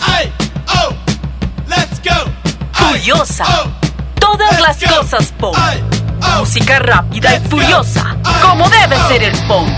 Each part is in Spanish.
¡Ay! ¡Oh! ¡Let's go! ¡Oh! Todas las go. cosas punk. ¡Ay! ¡Oh! Música rápida y go. furiosa, como debe oh. ser el punk.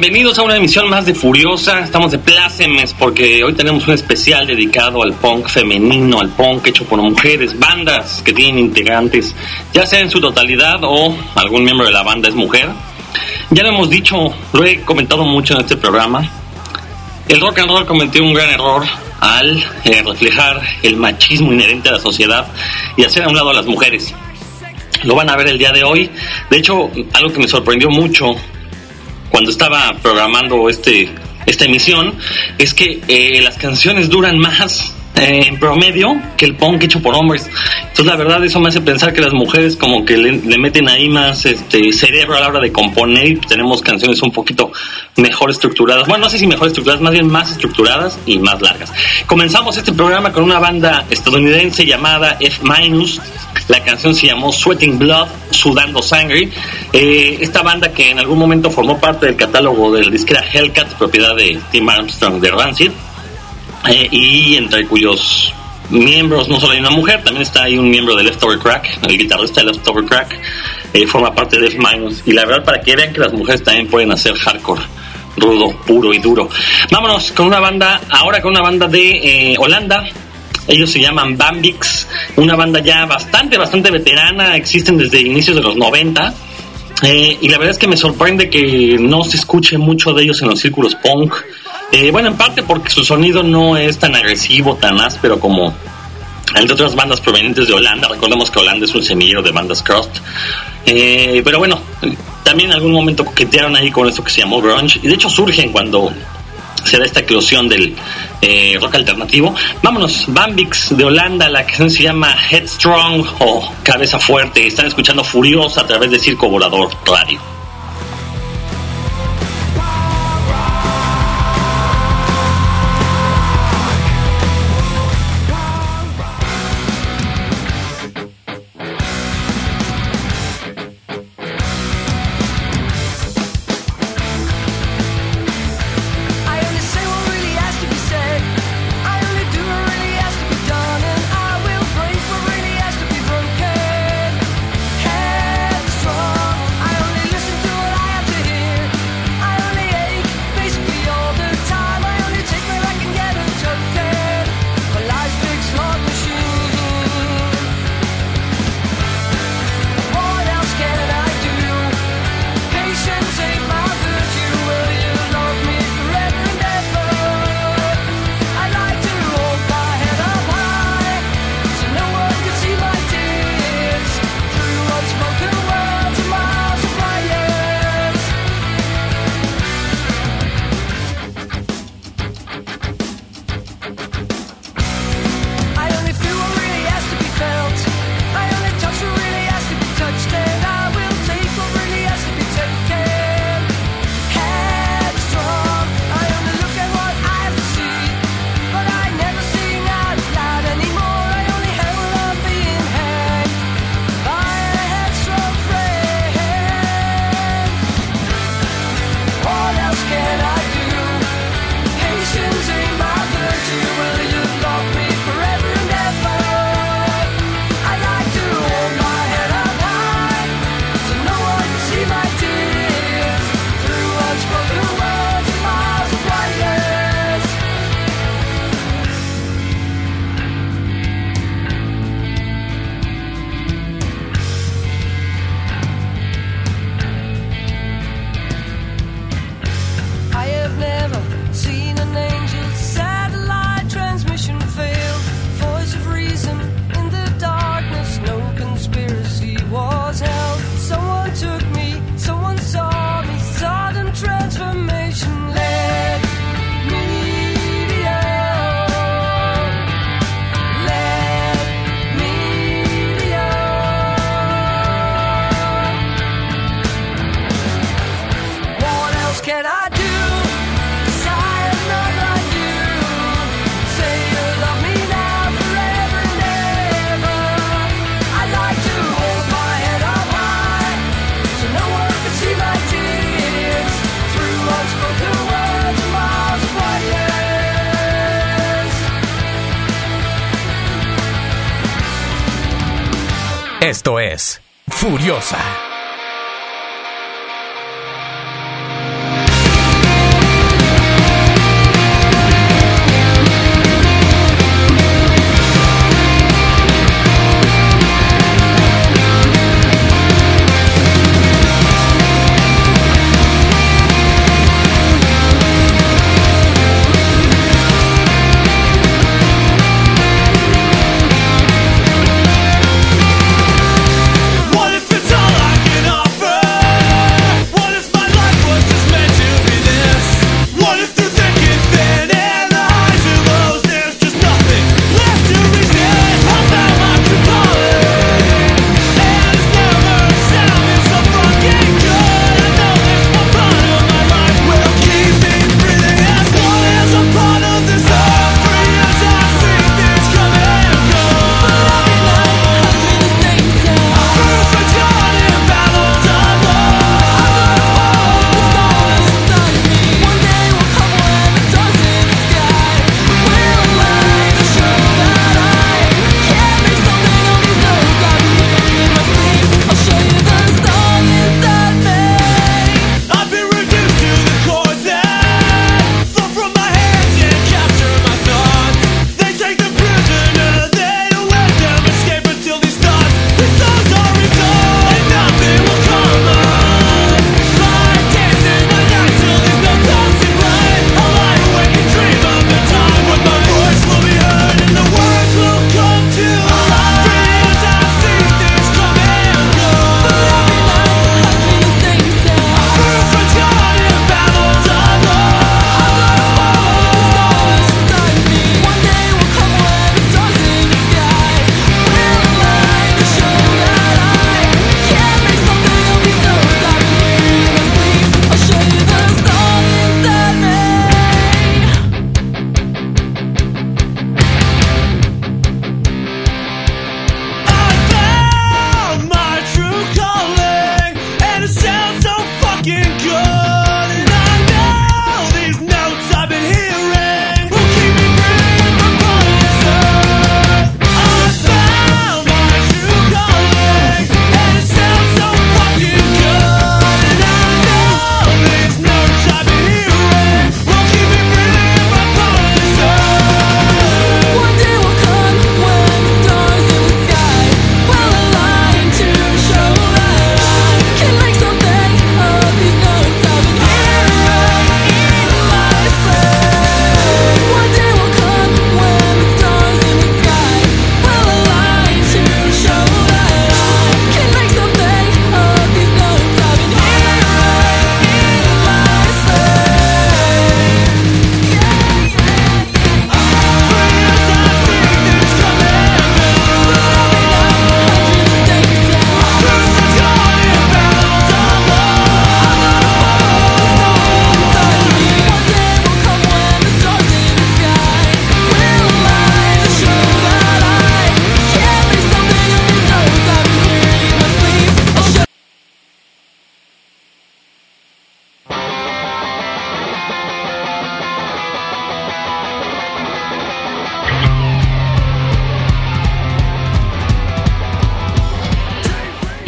Bienvenidos a una emisión más de Furiosa. Estamos de plácemes porque hoy tenemos un especial dedicado al punk femenino, al punk hecho por mujeres, bandas que tienen integrantes, ya sea en su totalidad o algún miembro de la banda es mujer. Ya lo hemos dicho, lo he comentado mucho en este programa. El rock and roll cometió un gran error al eh, reflejar el machismo inherente a la sociedad y hacer a un lado a las mujeres. Lo van a ver el día de hoy. De hecho, algo que me sorprendió mucho cuando estaba programando este esta emisión es que eh, las canciones duran más eh, en promedio que el punk hecho por hombres. Entonces la verdad eso me hace pensar que las mujeres como que le, meten ahí más este cerebro a la hora de componer y tenemos canciones un poquito mejor estructuradas. Bueno, no sé si mejor estructuradas, más bien más estructuradas y más largas. Comenzamos este programa con una banda estadounidense llamada F Minus. La canción se llamó Sweating Blood, Sudando Sangre. Eh, esta banda que en algún momento formó parte del catálogo del disquera Hellcat, propiedad de Tim Armstrong de Rancid, eh, y entre cuyos miembros no solo hay una mujer, también está ahí un miembro de Leftover Crack, el guitarrista de Leftover Crack, eh, forma parte de F Minus. Y la verdad, para que vean que las mujeres también pueden hacer hardcore rudo, puro y duro. Vámonos con una banda, ahora con una banda de eh, Holanda. Ellos se llaman Bambix, una banda ya bastante, bastante veterana, existen desde inicios de los 90. Eh, y la verdad es que me sorprende que no se escuche mucho de ellos en los círculos punk. Eh, bueno, en parte porque su sonido no es tan agresivo, tan áspero como el de otras bandas provenientes de Holanda. Recordemos que Holanda es un semillero de bandas crust. Eh, pero bueno, también en algún momento coquetearon ahí con eso que se llamó grunge. Y de hecho surgen cuando se da esta eclosión del eh, rock alternativo. Vámonos, Bambix de Holanda, la canción se llama Headstrong o Cabeza Fuerte. Están escuchando Furiosa a través de Circo Volador Radio. Esto es Furiosa.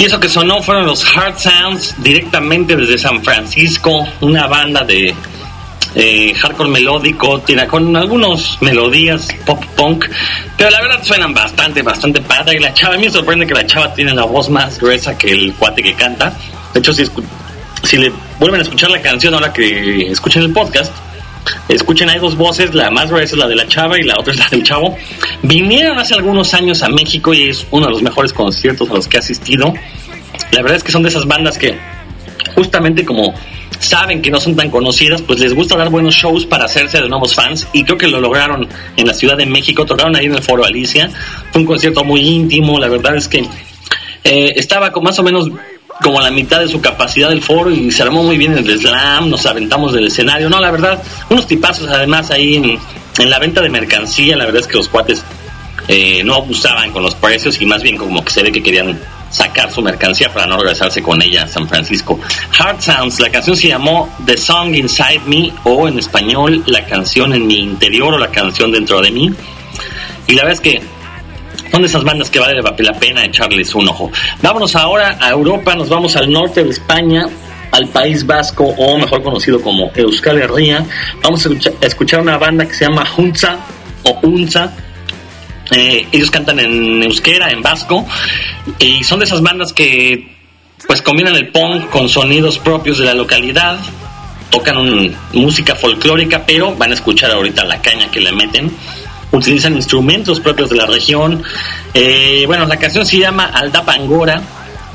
Y eso que sonó fueron los Hard Sounds directamente desde San Francisco, una banda de eh, hardcore melódico, tiene con algunas melodías pop punk, pero la verdad suenan bastante, bastante padre. Y la chava, a mí me sorprende que la chava tiene la voz más gruesa que el cuate que canta. De hecho, si, si le vuelven a escuchar la canción ahora que escuchen el podcast, Escuchen, hay dos voces, la más gruesa es la de la chava y la otra es la del chavo. Vinieron hace algunos años a México y es uno de los mejores conciertos a los que he asistido. La verdad es que son de esas bandas que justamente como saben que no son tan conocidas, pues les gusta dar buenos shows para hacerse de nuevos fans y creo que lo lograron en la Ciudad de México, tocaron ahí en el Foro Alicia. Fue un concierto muy íntimo, la verdad es que eh, estaba con más o menos como la mitad de su capacidad del foro y se armó muy bien el slam, nos aventamos del escenario. No, la verdad, unos tipazos además ahí en, en la venta de mercancía, la verdad es que los cuates eh, no abusaban con los precios y más bien como que se ve que querían sacar su mercancía para no regresarse con ella a San Francisco. Hard Sounds, la canción se llamó The Song Inside Me o en español La canción en mi interior o La canción dentro de mí. Y la verdad es que son de esas bandas que vale la pena echarles un ojo. Vámonos ahora a Europa, nos vamos al norte de España, al País Vasco, o mejor conocido como Euskal Herria. Vamos a escuchar, una banda que se llama Hunza o Unza. Eh, ellos cantan en euskera, en vasco, y son de esas bandas que pues combinan el punk con sonidos propios de la localidad, tocan música folclórica, pero van a escuchar ahorita la caña que le meten utilizan instrumentos propios de la región. Eh, bueno, la canción se llama Aldapangora,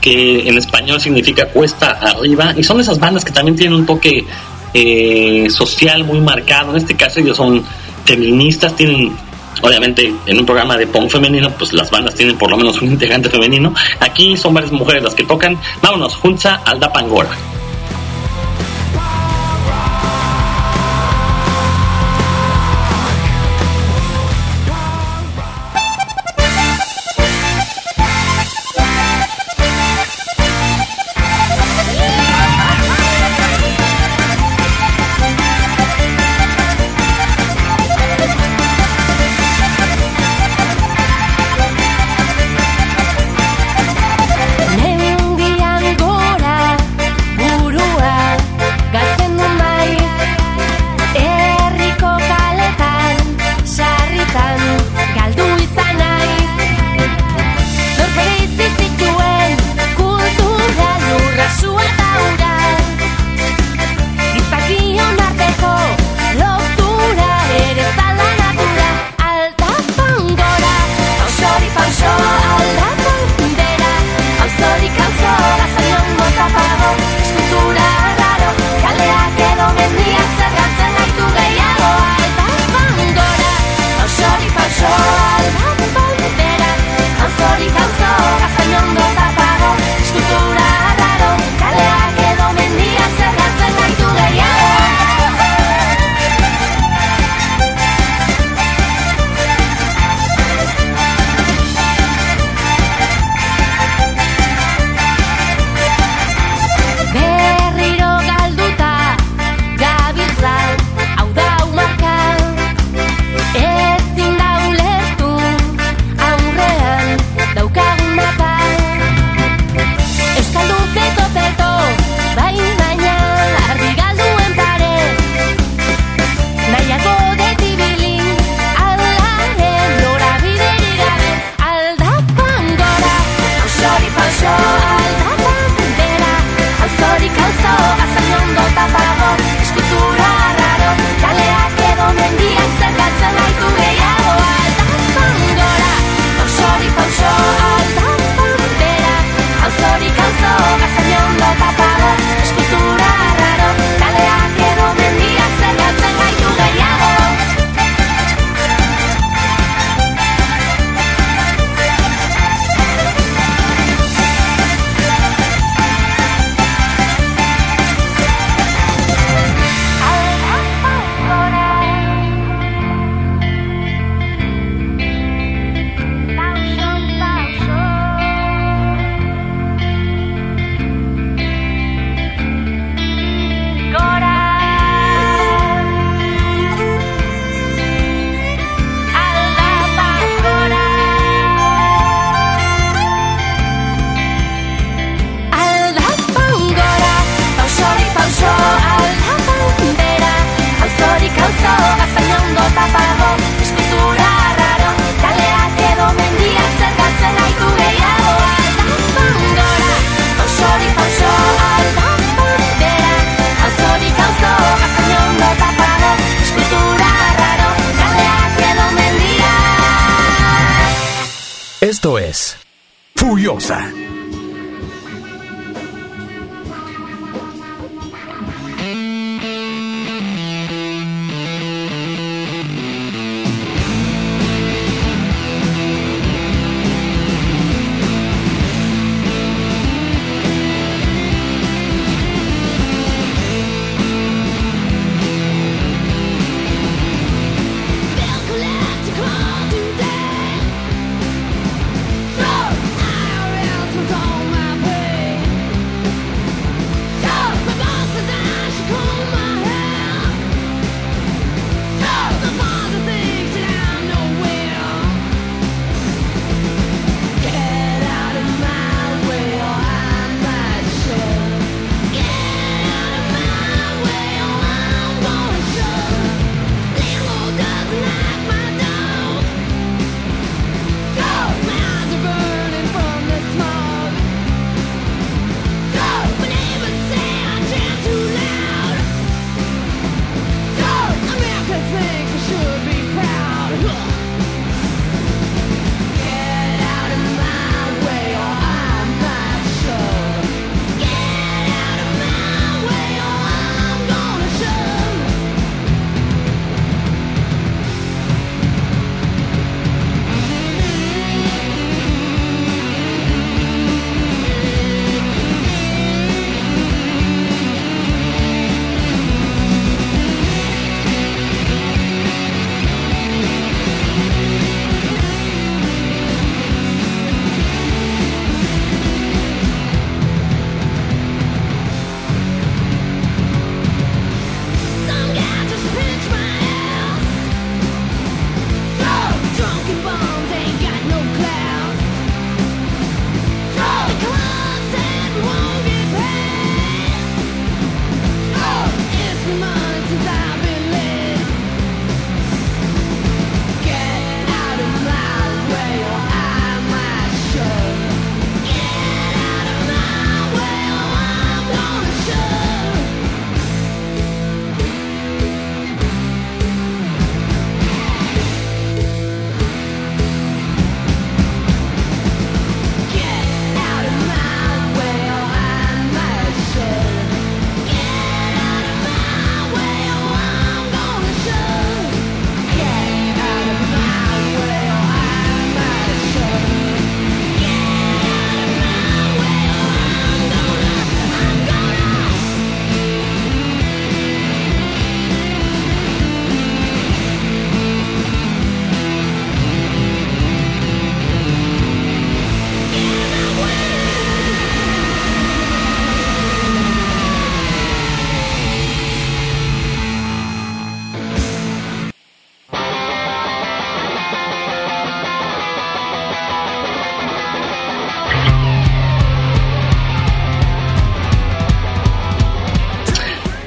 que en español significa cuesta arriba, y son esas bandas que también tienen un toque eh, social muy marcado. En este caso ellos son feministas, tienen, obviamente, en un programa de punk femenino, pues las bandas tienen por lo menos un integrante femenino. Aquí son varias mujeres las que tocan. Vámonos, Junza Aldapangora. Furiosa.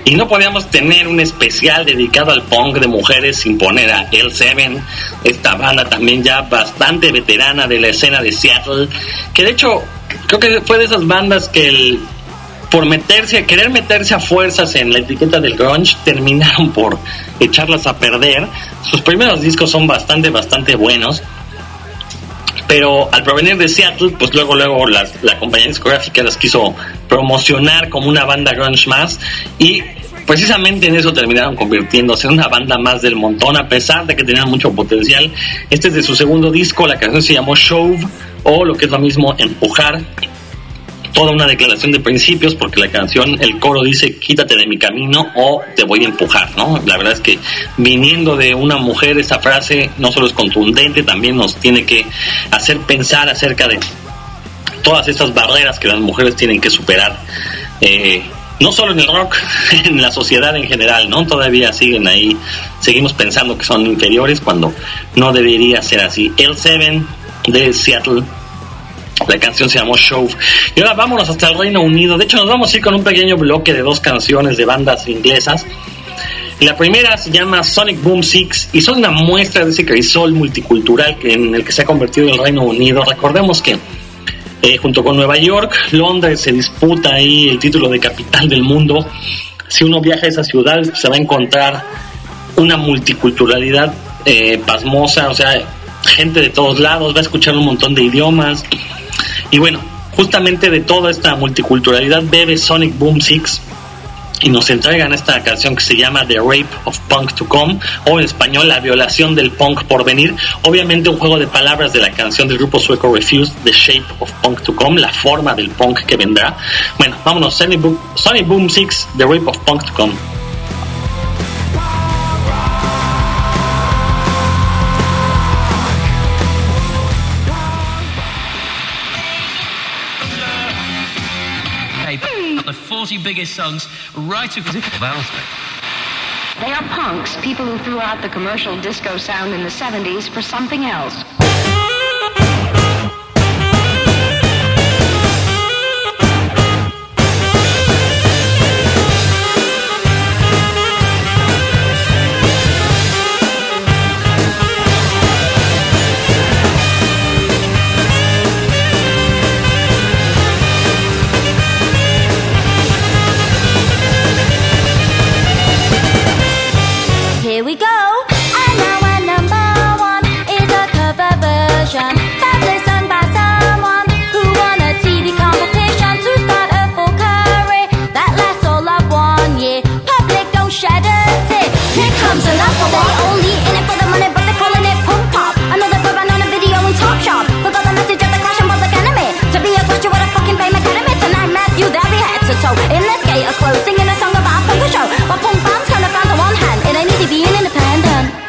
Y no podíamos tener un especial dedicado al punk de mujeres sin poner a L7, esta banda también ya bastante veterana de la escena de Seattle, que de hecho creo que fue de esas bandas que el- por meterse, querer meterse a fuerzas en la etiqueta del grunge, terminaron por echarlas a perder. Sus primeros discos son bastante, bastante buenos. Pero al provenir de Seattle, pues luego, luego las- la compañía discográfica las quiso promocionar como una banda grunge más y precisamente en eso terminaron convirtiéndose en una banda más del montón, a pesar de que tenían mucho potencial. Este es de su segundo disco, la canción se llamó Shove o lo que es lo mismo, Empujar. Toda una declaración de principios porque la canción, el coro dice quítate de mi camino o te voy a empujar, ¿no? La verdad es que viniendo de una mujer esta frase no solo es contundente, también nos tiene que hacer pensar acerca de todas estas barreras que las mujeres tienen que superar. eh, no solo en el rock, en la sociedad en general, ¿no? Todavía siguen ahí, seguimos pensando que son inferiores cuando no debería ser así. El Seven de Seattle la canción se llamó Show. Y ahora vámonos hasta el Reino Unido. De hecho, nos vamos a ir con un pequeño bloque de dos canciones de bandas inglesas. La primera se llama Sonic Boom Six y son una muestra de ese crisol multicultural en el que se ha convertido el Reino Unido. Recordemos que eh, junto con Nueva York. Londres se disputa ahí el título de capital del mundo. Si uno viaja a esa ciudad, se va a encontrar una multiculturalidad eh, pasmosa, o sea, gente de todos lados, va a escuchar un montón de idiomas. Y bueno, justamente de toda esta multiculturalidad bebe Sonic Boom 6 y nos entregan esta canción que se llama The Rape of Punk to Come o en español La violación del punk por venir. Obviamente un juego de palabras de la canción del grupo sueco Refused, The Shape of Punk to Come, la forma del punk que vendrá. Bueno, vámonos, Boom, Sonic Boom 6, The Rape of Punk to Come. 40 biggest songs right across the They are punks, people who threw out the commercial disco sound in the 70s for something else.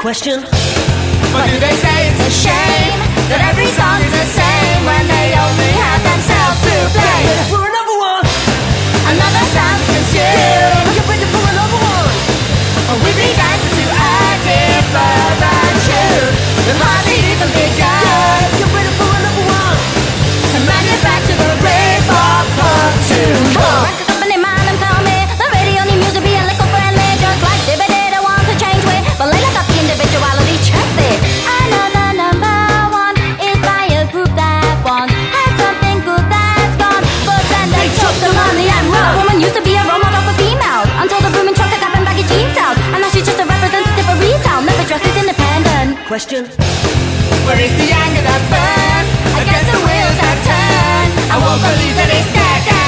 question. But do they say it's a shame that every song is the same when they only have themselves to blame? We're another one. Another sound consumed. You're waiting for a number one. Or we be dancing to a different tune that hardly even begun. You're waiting for a number one. To manufacture the Question? Where is the anger that burns? Against the wheels that turn? I won't believe that it's dead.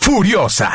Furiosa.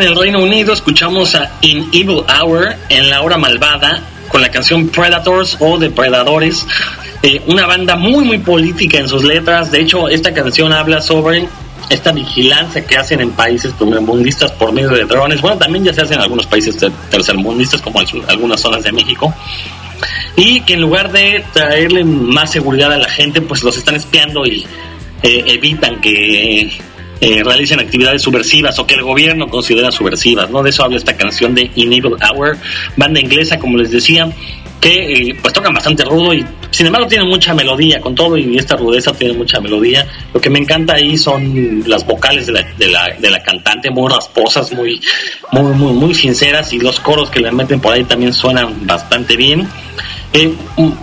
En el Reino Unido escuchamos a In Evil Hour en la hora malvada con la canción Predators o Depredadores, eh, una banda muy muy política en sus letras. De hecho, esta canción habla sobre esta vigilancia que hacen en países primermundistas por medio de drones. Bueno, también ya se hace en algunos países ter- tercermundistas como en algunas zonas de México. Y que en lugar de traerle más seguridad a la gente, pues los están espiando y eh, evitan que eh, realicen actividades subversivas o que el gobierno considera subversivas, ¿no? De eso habla esta canción de In Evil Hour, banda inglesa, como les decía, que eh, pues tocan bastante rudo y sin embargo tienen mucha melodía, con todo y esta rudeza tiene mucha melodía. Lo que me encanta ahí son las vocales de la, de la, de la cantante, muy rasposas, muy, muy, muy, muy sinceras y los coros que le meten por ahí también suenan bastante bien.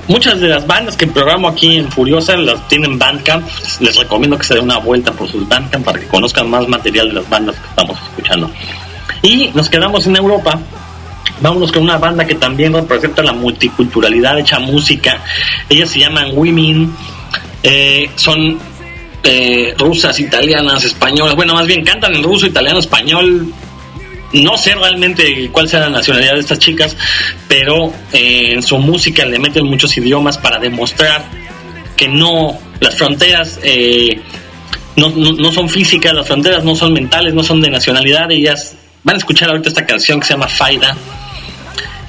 Muchas de las bandas que programo aquí en Furiosa las tienen Bandcamp. Les recomiendo que se den una vuelta por sus Bandcamp para que conozcan más material de las bandas que estamos escuchando. Y nos quedamos en Europa. Vámonos con una banda que también representa la multiculturalidad hecha música. Ellas se llaman Women. Eh, son eh, rusas, italianas, españolas. Bueno, más bien cantan en ruso, italiano, español, no sé realmente cuál sea la nacionalidad de estas chicas, pero eh, en su música le meten muchos idiomas para demostrar que no, las fronteras eh, no, no, no son físicas, las fronteras no son mentales, no son de nacionalidad. Ellas van a escuchar ahorita esta canción que se llama Faida.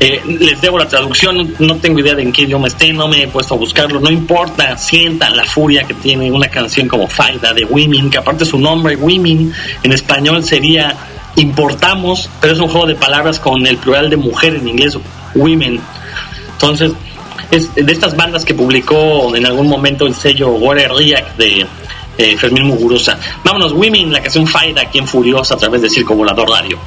Eh, les debo la traducción, no tengo idea de en qué idioma esté, no me he puesto a buscarlo, no importa, sientan la furia que tiene una canción como Faida de Women, que aparte su nombre, Women, en español sería importamos, pero es un juego de palabras con el plural de mujer en inglés, women. Entonces, es de estas bandas que publicó en algún momento el sello Water React de eh, Fermín Muguruza. Vámonos, Women, la canción Faida aquí en Furiosa a través de Circo Volador Radio.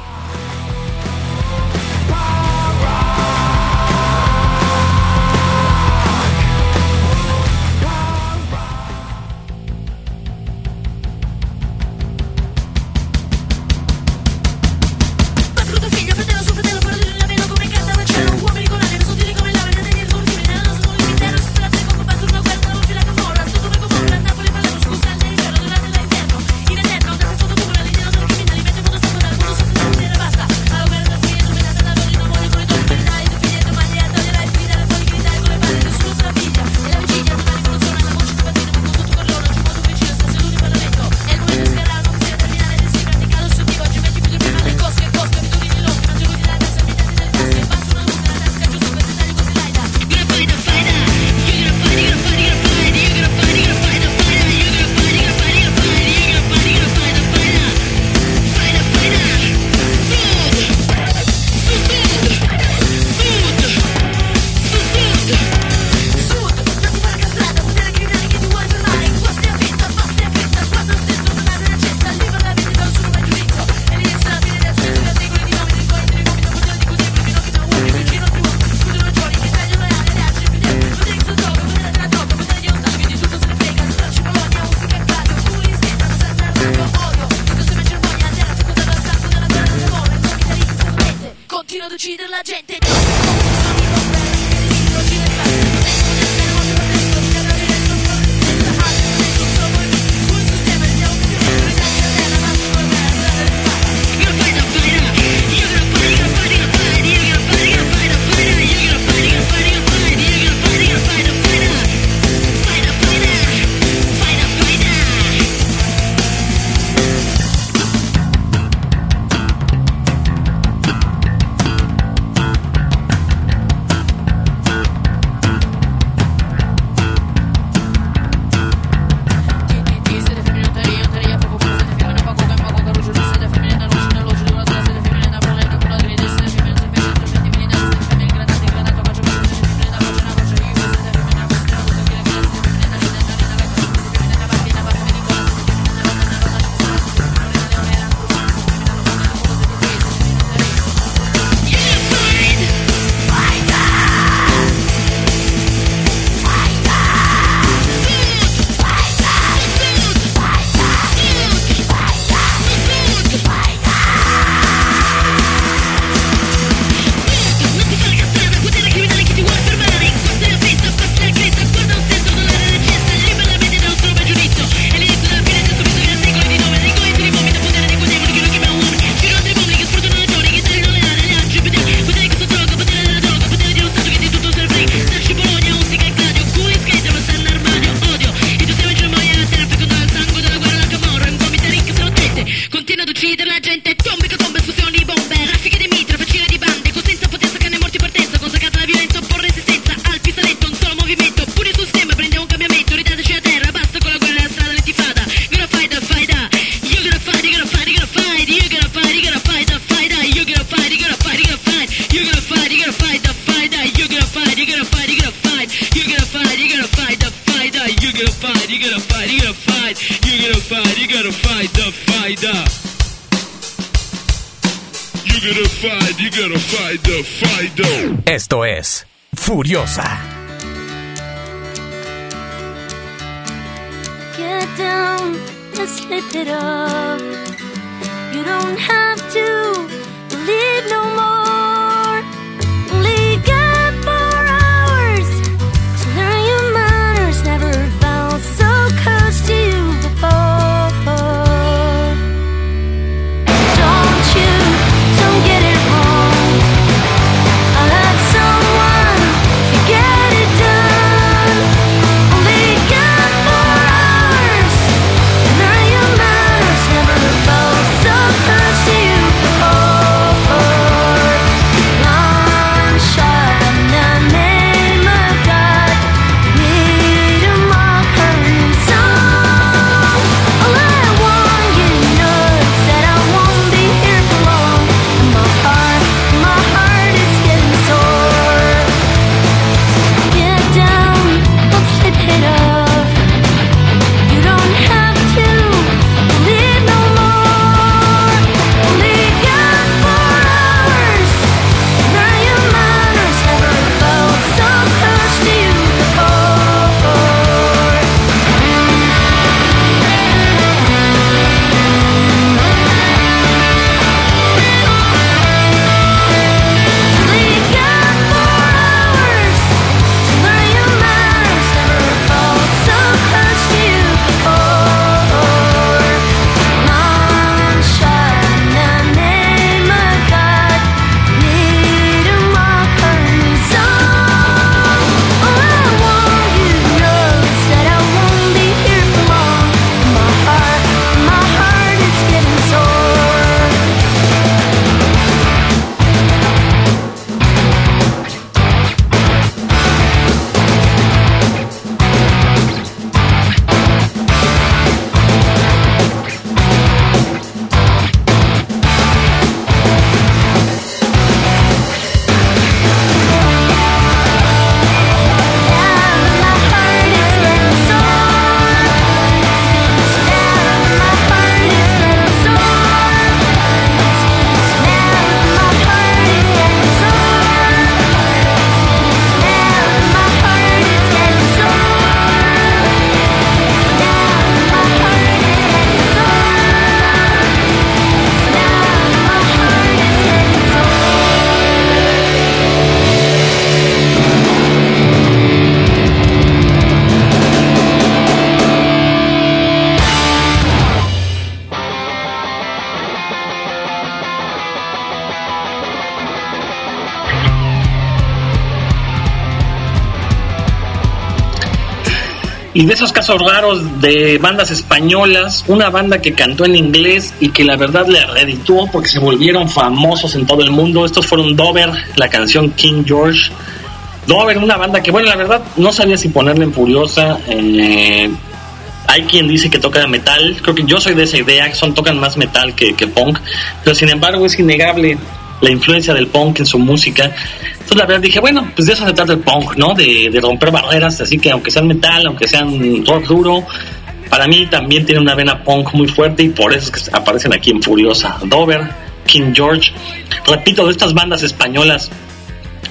Y de esos casos raros de bandas españolas, una banda que cantó en inglés y que la verdad le redituó porque se volvieron famosos en todo el mundo. Estos fueron Dover, la canción King George. Dover, una banda que, bueno, la verdad no sabía si ponerle en Furiosa. eh, hay quien dice que toca metal. Creo que yo soy de esa idea, son tocan más metal que punk. Pero sin embargo es innegable la influencia del punk en su música. Entonces la verdad dije, bueno, pues de eso se trata el punk, ¿no? De, de romper barreras, así que aunque sean metal, aunque sean rock duro, para mí también tiene una vena punk muy fuerte y por eso es que aparecen aquí en Furiosa. Dover, King George, repito, de estas bandas españolas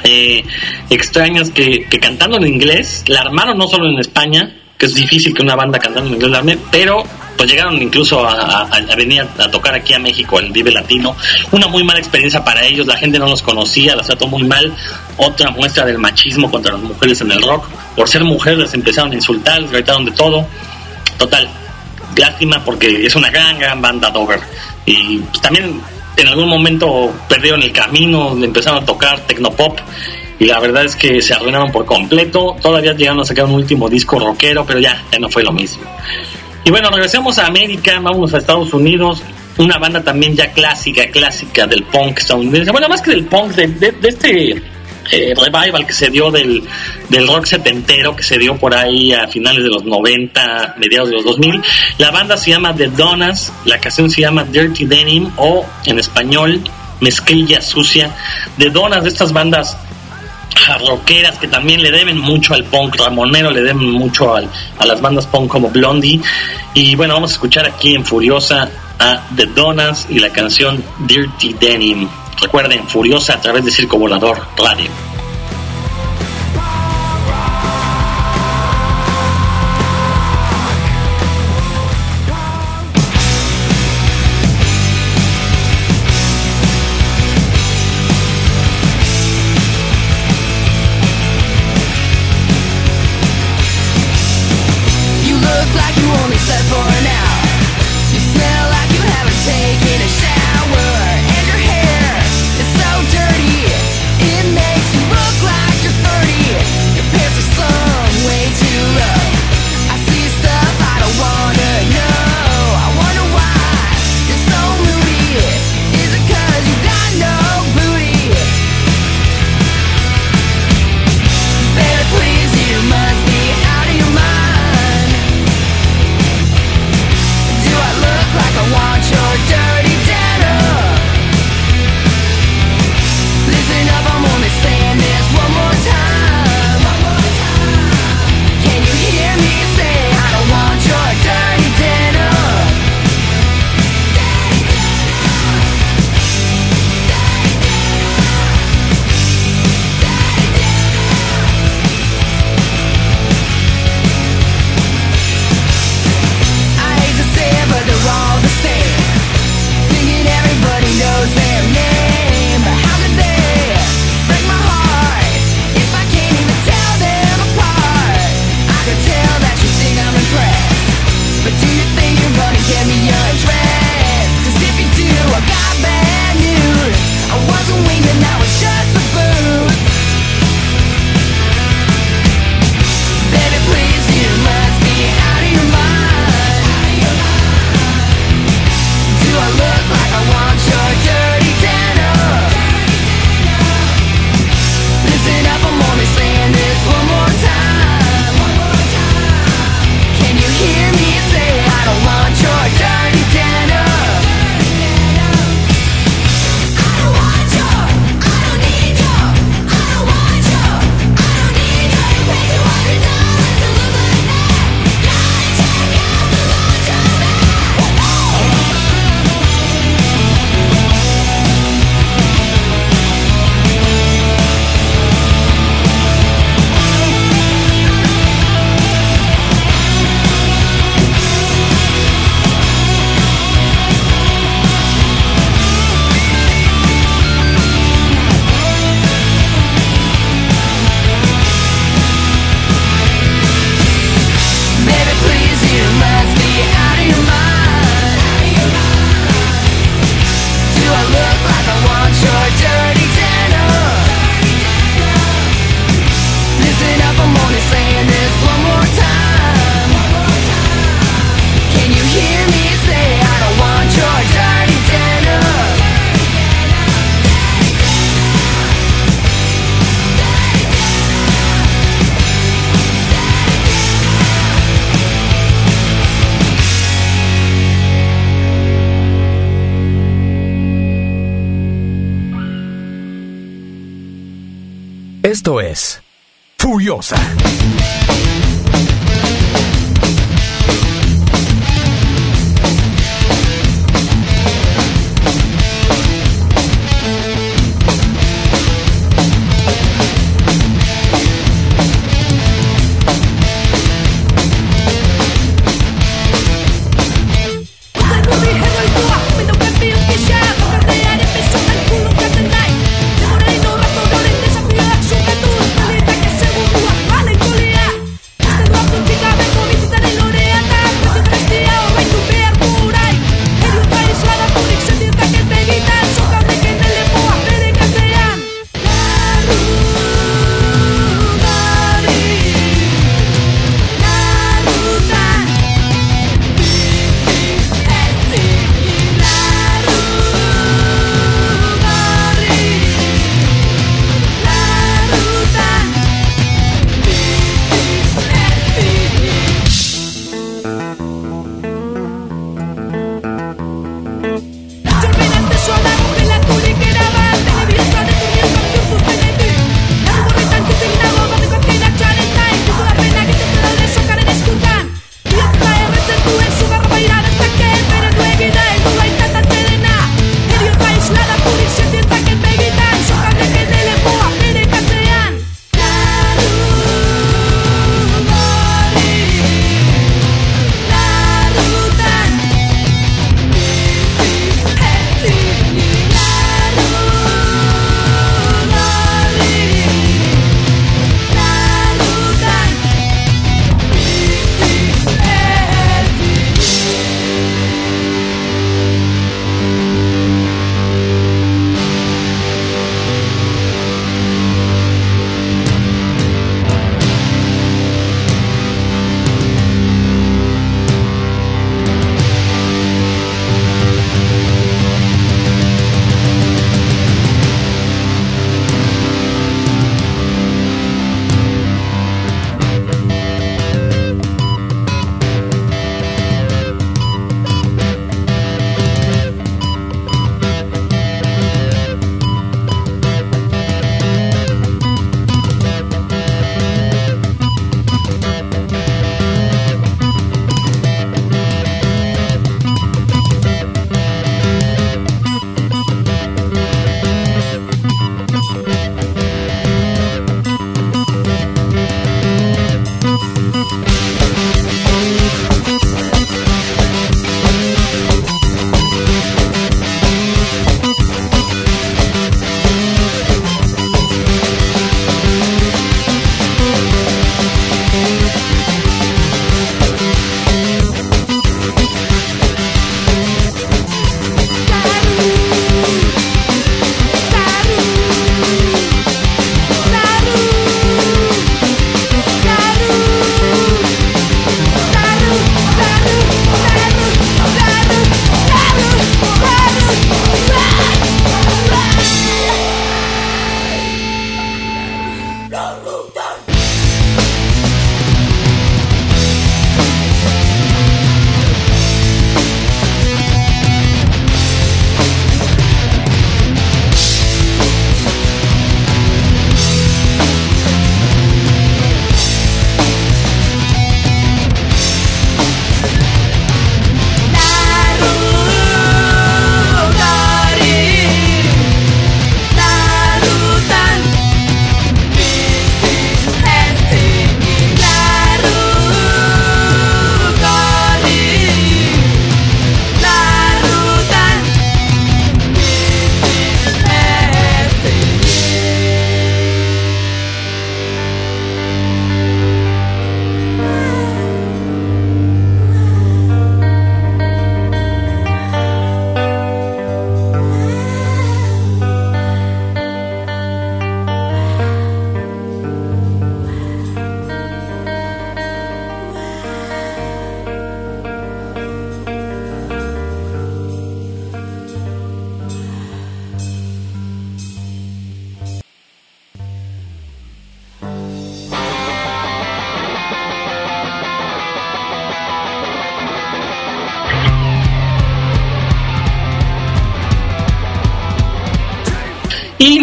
eh, extrañas que, que cantando en inglés, la armaron no solo en España, que es difícil que una banda cantando en inglés la arme, pero pues llegaron incluso a, venir a, tocar aquí a México, el Vive Latino. Una muy mala experiencia para ellos, la gente no los conocía, los trató muy mal. Otra muestra del machismo contra las mujeres en el rock. Por ser mujeres les empezaron a insultar, les gritaron de todo. Total, lástima porque es una gran, gran banda Dover. Y también en algún momento perdieron el camino, empezaron a tocar tecnopop y la verdad es que se arruinaron por completo. Todavía llegaron a sacar un último disco rockero, pero ya, ya no fue lo mismo. Y bueno, regresemos a América, vamos a Estados Unidos. Una banda también ya clásica, clásica del punk estadounidense. Bueno, más que del punk, de, de- este eh, revival que se dio del, del rock setentero, que se dio por ahí a finales de los 90, mediados de los 2000. La banda se llama The Donas, la canción se llama Dirty Denim o en español Mezclilla Sucia. The Donas, de estas bandas rockeras que también le deben mucho al punk ramonero, le deben mucho al- a las bandas punk como Blondie. Y bueno, vamos a escuchar aquí en Furiosa a The Donas y la canción Dirty Denim. Recuerden, Furiosa a través de Circo Volador Radio. Esto es Furiosa.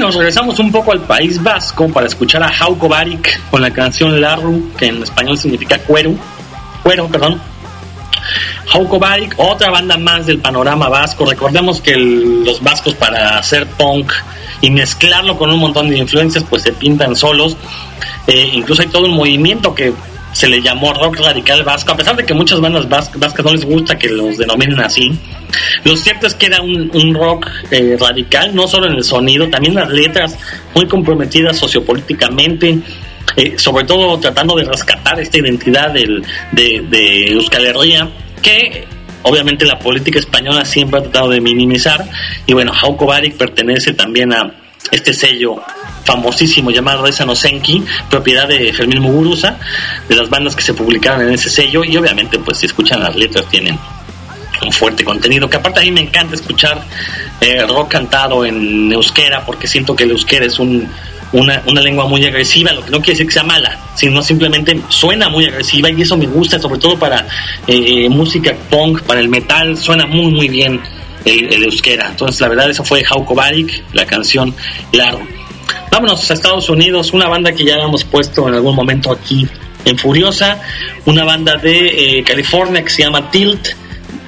Nos regresamos un poco al País Vasco para escuchar a Jauko Barik con la canción Larru, que en español significa cuero. Cuero, perdón. Jauko Barik, otra banda más del panorama vasco. Recordemos que los vascos para hacer punk y mezclarlo con un montón de influencias, pues se pintan solos. Eh, incluso hay todo un movimiento que se le llamó rock radical vasco, a pesar de que muchas bandas vas- vascas no les gusta que los denominen así. Lo cierto es que era un, rock eh, radical, no solo en el sonido, también las letras muy comprometidas sociopolíticamente, eh, sobre todo tratando de rescatar esta identidad de, de Euskal Herria, que obviamente la política española siempre ha tratado de minimizar. Y bueno, Jauko Barik pertenece también a este sello famosísimo llamado Esa Nosenki, propiedad de Fermín Muguruza, de las bandas que se publicaron en ese sello. Y obviamente, pues si escuchan las letras, tienen un fuerte contenido, que aparte a mí me encanta escuchar eh, rock cantado en euskera, porque siento que el euskera es un, una, una lengua muy agresiva, lo que no quiere decir que sea mala, sino simplemente suena muy agresiva y eso me gusta, sobre todo para eh, música punk, para el metal, suena muy muy bien el, euskera. Entonces la verdad eso fue Jauko la canción Largo. Vámonos a Estados Unidos, una banda que ya hemos puesto en algún momento aquí en Furiosa, una banda de eh, California que se llama Tilt,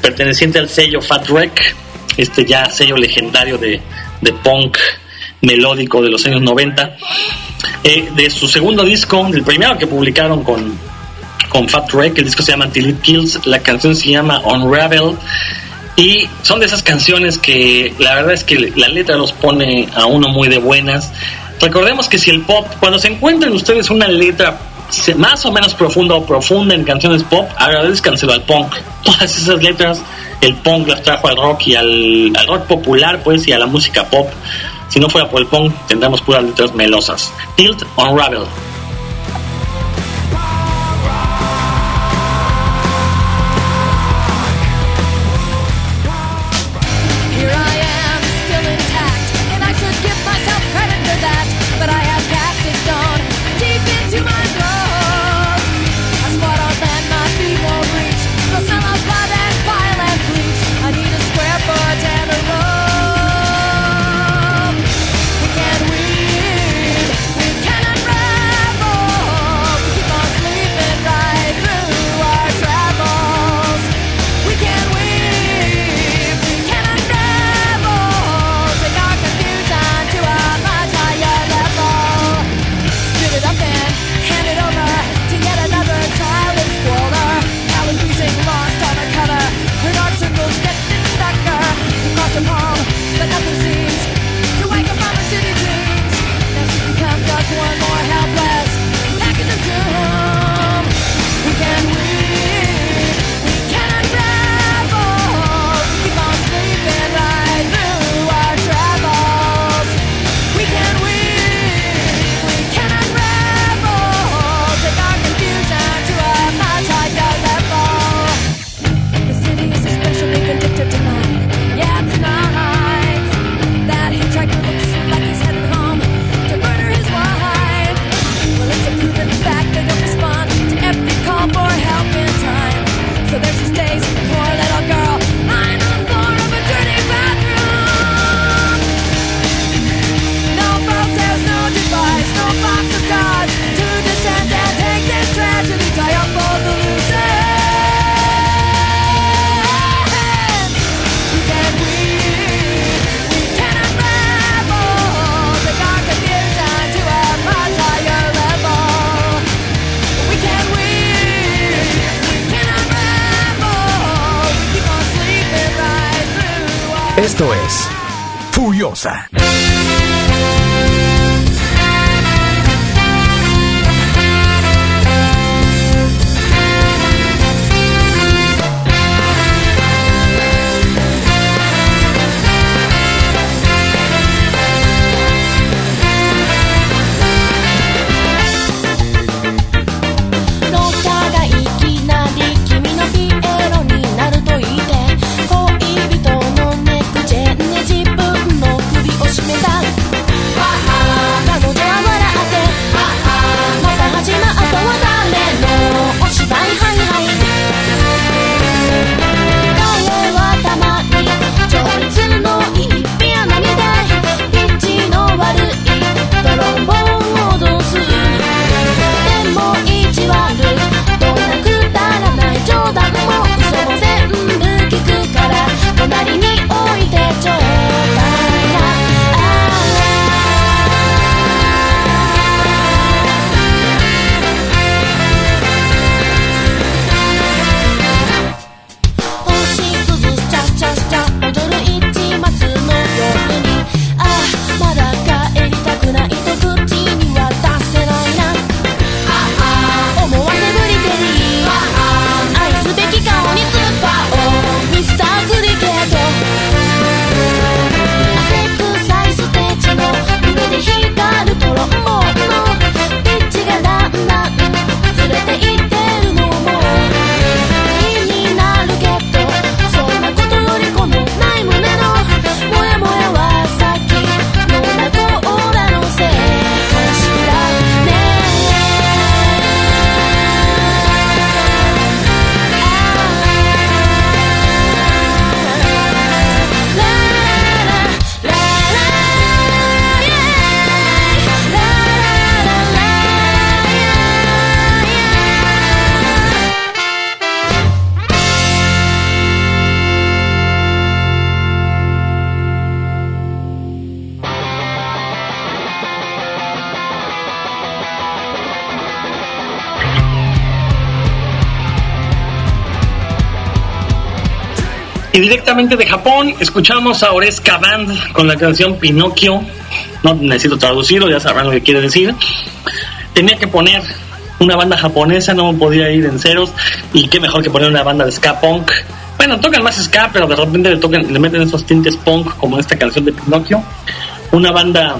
perteneciente al sello Fat Wreck, este ya sello legendario de, de punk melódico de los años 90. Eh, de su segundo disco, el primero que publicaron con, con Fat Wreck, el disco se llama Till It Kills, la canción se llama Unravel. Y son de esas canciones que la verdad es que la letra los pone a uno muy de buenas. Recordemos que si el pop, cuando se encuentren ustedes una letra más o menos profunda o profunda en canciones pop, agradezcanselo al punk. Todas esas letras, el punk las trajo al rock y al, al rock popular, pues, y a la música pop. Si no fuera por el punk, tendríamos puras letras melosas. Tilt Unravel. Y directamente de Japón escuchamos a Oreska Band con la canción Pinocchio. No necesito traducirlo, ya sabrán lo que quiere decir. Tenía que poner una banda japonesa, no podía ir en ceros. Y qué mejor que poner una banda de ska punk. Bueno, tocan más ska, pero de repente le, tocan, le meten esos tintes punk como esta canción de Pinocchio. Una banda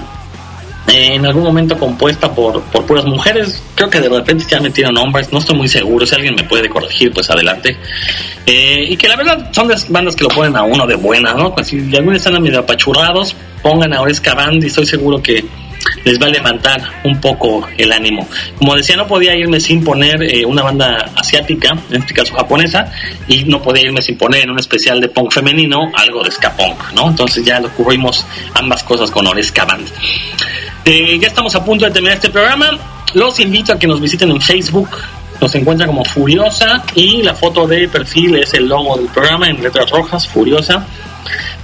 eh, en algún momento compuesta por, por puras mujeres. Creo que de repente ya metieron hombres, no estoy muy seguro. Si alguien me puede corregir, pues adelante. Eh, y que la verdad son esas bandas que lo ponen a uno de buena, ¿no? Pues si algunos están medio apachurrados, pongan a Oresca Band y estoy seguro que les va a levantar un poco el ánimo. Como decía, no podía irme sin poner eh, una banda asiática, en este caso japonesa, y no podía irme sin poner en un especial de punk femenino algo de ska ¿no? Entonces ya lo cubrimos ambas cosas con Oresca Band. Eh, ya estamos a punto de terminar este programa. Los invito a que nos visiten en Facebook. Nos encuentran como Furiosa y la foto de perfil es el logo del programa en letras rojas, Furiosa,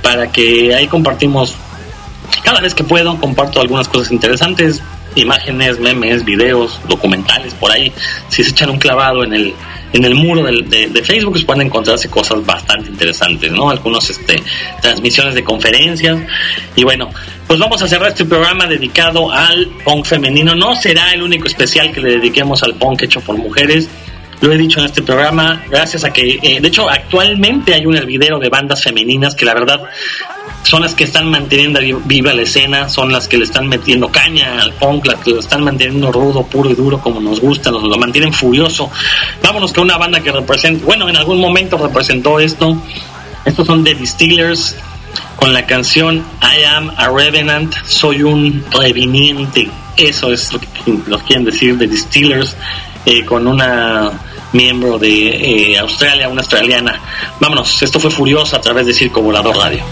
para que ahí compartimos cada vez que puedo comparto algunas cosas interesantes, imágenes, memes, videos, documentales por ahí. Si se echan un clavado en el en el muro de, de Facebook pues pueden encontrarse cosas bastante interesantes, ¿no? Algunos este transmisiones de conferencias y bueno, pues vamos a cerrar este programa dedicado al punk femenino. No será el único especial que le dediquemos al punk hecho por mujeres. Lo he dicho en este programa, gracias a que, eh, de hecho, actualmente hay un hervidero de bandas femeninas que la verdad son las que están manteniendo vi- viva la escena, son las que le están metiendo caña al punk, las que lo están manteniendo rudo, puro y duro como nos gusta, nos lo mantienen furioso. Vámonos con una banda que representa, bueno, en algún momento representó esto. Estos son The Distillers con la canción I am a Revenant, soy un reviniente. Eso es lo que nos quieren decir The Distillers eh, con una miembro de eh, Australia, una australiana. Vámonos, esto fue Furioso a través de Circo Volador Radio.